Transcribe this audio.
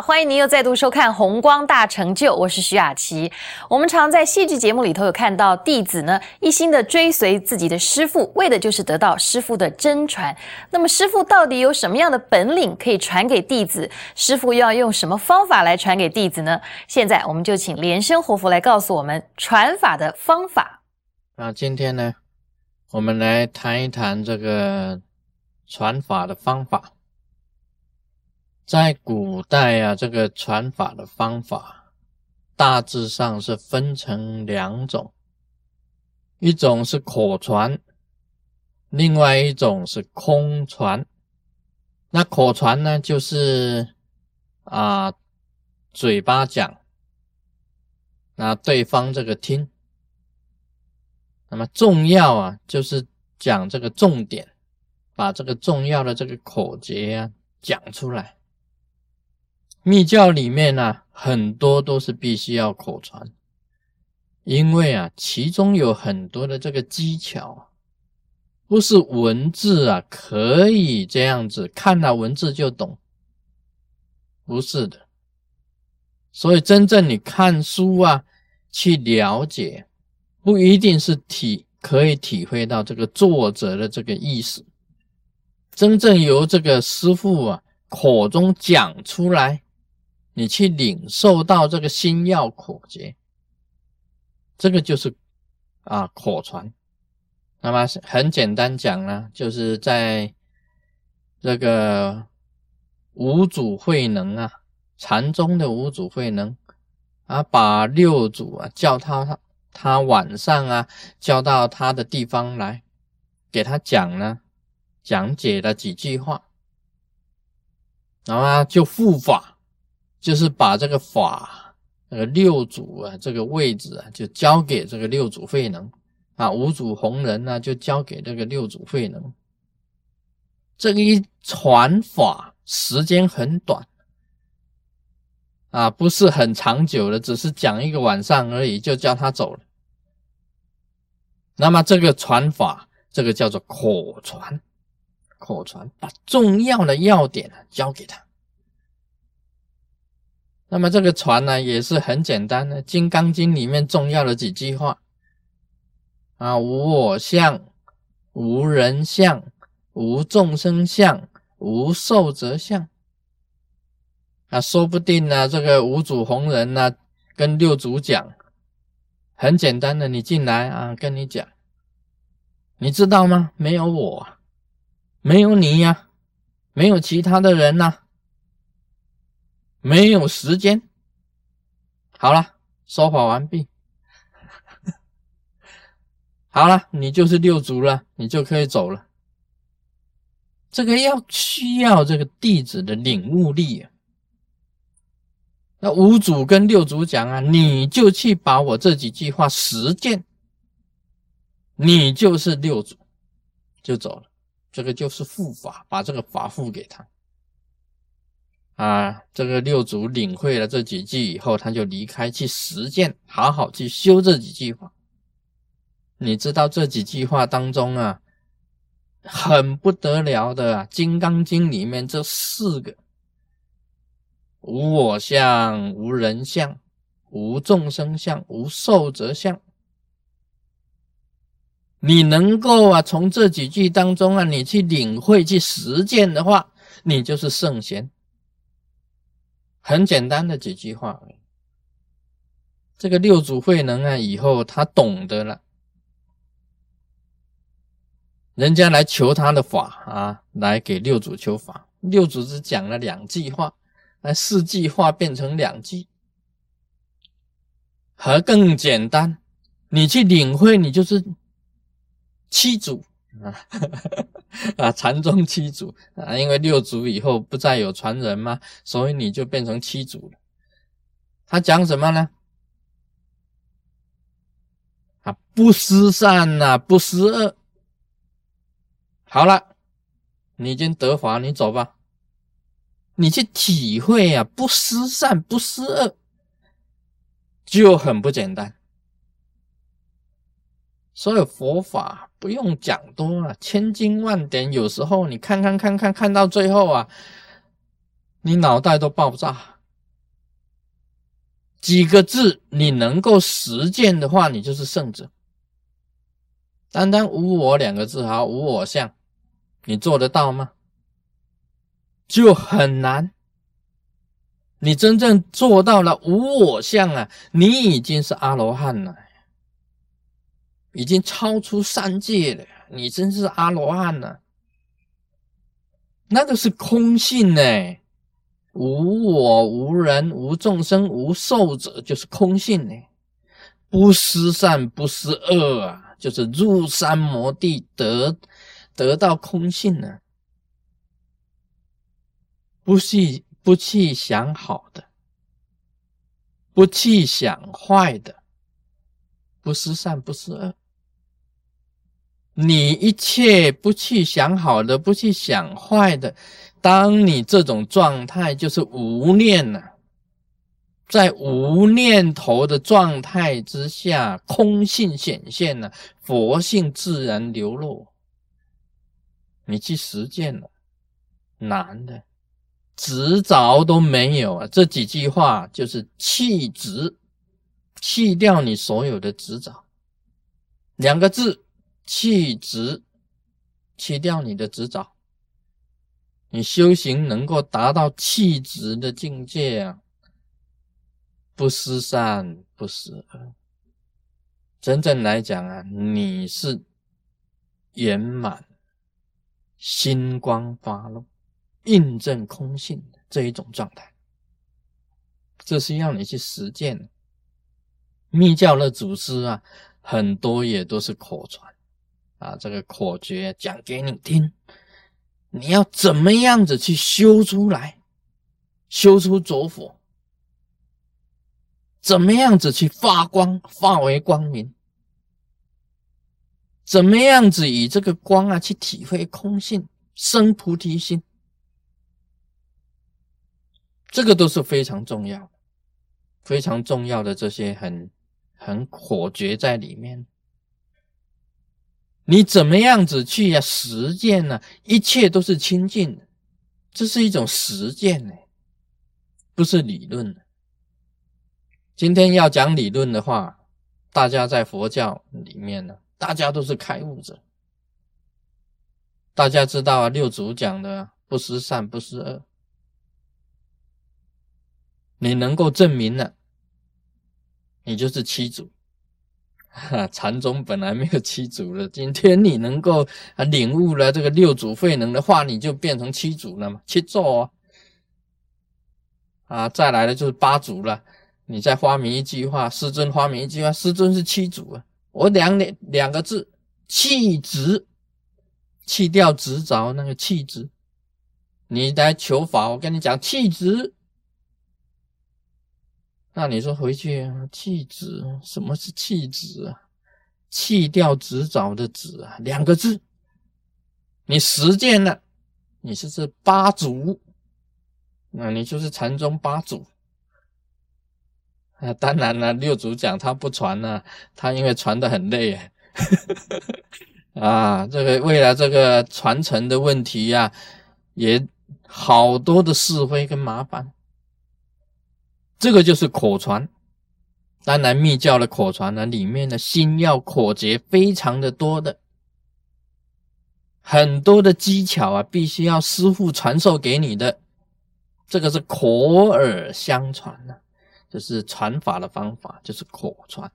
欢迎您又再度收看《红光大成就》，我是徐雅琪。我们常在戏剧节目里头有看到弟子呢一心的追随自己的师傅，为的就是得到师傅的真传。那么师傅到底有什么样的本领可以传给弟子？师傅又要用什么方法来传给弟子呢？现在我们就请莲生活佛来告诉我们传法的方法。那今天呢，我们来谈一谈这个传法的方法。在古代啊，这个传法的方法大致上是分成两种，一种是口传，另外一种是空传。那口传呢，就是啊嘴巴讲，那对方这个听。那么重要啊，就是讲这个重点，把这个重要的这个口诀啊讲出来。密教里面呢，很多都是必须要口传，因为啊，其中有很多的这个技巧，不是文字啊可以这样子看到文字就懂，不是的。所以真正你看书啊，去了解，不一定是体可以体会到这个作者的这个意思，真正由这个师傅啊口中讲出来。你去领受到这个心要口结，这个就是啊口传。那么很简单讲呢，就是在这个五祖慧能啊，禅宗的五祖慧能啊，把六祖啊叫他他他晚上啊叫到他的地方来，给他讲呢讲解了几句话，然后就护法。就是把这个法，那个六祖啊，这个位置啊，就交给这个六祖慧能啊，五祖弘忍呢，就交给这个六祖慧能。这个一传法时间很短啊，不是很长久的，只是讲一个晚上而已，就叫他走了。那么这个传法，这个叫做口传，口传，把重要的要点交给他。那么这个船呢，也是很简单的，《金刚经》里面重要的几句话啊：无我相，无人相，无众生相，无寿者相。啊，说不定呢，这个五祖弘忍呢，跟六祖讲，很简单的，你进来啊，跟你讲，你知道吗？没有我，没有你呀，没有其他的人呐。没有时间。好了，说法完毕。好了，你就是六祖了，你就可以走了。这个要需要这个弟子的领悟力啊。那五祖跟六祖讲啊，你就去把我这几句话实践，你就是六祖，就走了。这个就是护法，把这个法护给他。啊，这个六祖领会了这几句以后，他就离开去实践，好好去修这几句话。你知道这几句话当中啊，很不得了的《金刚经》里面这四个：无我相、无人相、无众生相、无寿者相。你能够啊，从这几句当中啊，你去领会、去实践的话，你就是圣贤。很简单的几句话，这个六祖慧能啊，以后他懂得了，人家来求他的法啊，来给六祖求法，六祖只讲了两句话，那四句话变成两句，还更简单，你去领会，你就是七祖。啊。啊！禅宗七祖啊，因为六祖以后不再有传人嘛，所以你就变成七祖了。他讲什么呢？啊，不思善呐，不思恶。好了，你已经得法，你走吧。你去体会啊，不思善，不思恶，就很不简单。所有佛法不用讲多了，千经万典，有时候你看看看看看到最后啊，你脑袋都爆炸，几个字你能够实践的话，你就是圣者。单单无我两个字，好无我相，你做得到吗？就很难。你真正做到了无我相啊，你已经是阿罗汉了，已经超出三界了。你真是阿罗汉了，那个是空性呢，无我、无人、无众生、无寿者，就是空性呢，不思善，不思恶啊。就是入山摩地得得到空性呢，不去不去想好的，不去想坏的，不思善不思恶。你一切不去想好的，不去想坏的，当你这种状态就是无念了。在无念头的状态之下，空性显现了，佛性自然流露。你去实践了，难的，执着都没有啊！这几句话就是弃执，弃掉你所有的执着。两个字，弃执，弃掉你的执着。你修行能够达到弃执的境界啊！不思善，不思恶。真正来讲啊，你是圆满星光发露，印证空性的这一种状态。这是要你去实践的。密教的祖师啊，很多也都是口传啊，这个口诀讲给你听，你要怎么样子去修出来，修出着火。怎么样子去发光，化为光明？怎么样子以这个光啊去体会空性，生菩提心？这个都是非常重要的、非常重要的这些很很火诀在里面。你怎么样子去呀实践呢？一切都是清净的，这是一种实践呢，不是理论。今天要讲理论的话，大家在佛教里面呢，大家都是开悟者。大家知道啊，六祖讲的不思善，不思恶，你能够证明了，你就是七祖。哈，禅宗本来没有七祖的，今天你能够啊领悟了这个六祖慧能的话，你就变成七祖了嘛，七座啊。啊，再来的就是八祖了。你再发明一句话，师尊发明一句话，师尊是七祖啊。我两两两个字，弃执，弃掉执着那个弃执。你来求法，我跟你讲弃执。那你说回去弃子，什么是弃子啊？弃掉执着的执啊，两个字。你实践了，你是这八祖，那你就是禅宗八祖。啊，当然了，六祖讲他不传呢，他因为传的很累，啊，这个为了这个传承的问题呀，也好多的是非跟麻烦。这个就是口传，当然密教的口传呢，里面的心要口诀非常的多的，很多的技巧啊，必须要师傅传授给你的，这个是口耳相传的。就是传法的方法，就是口传。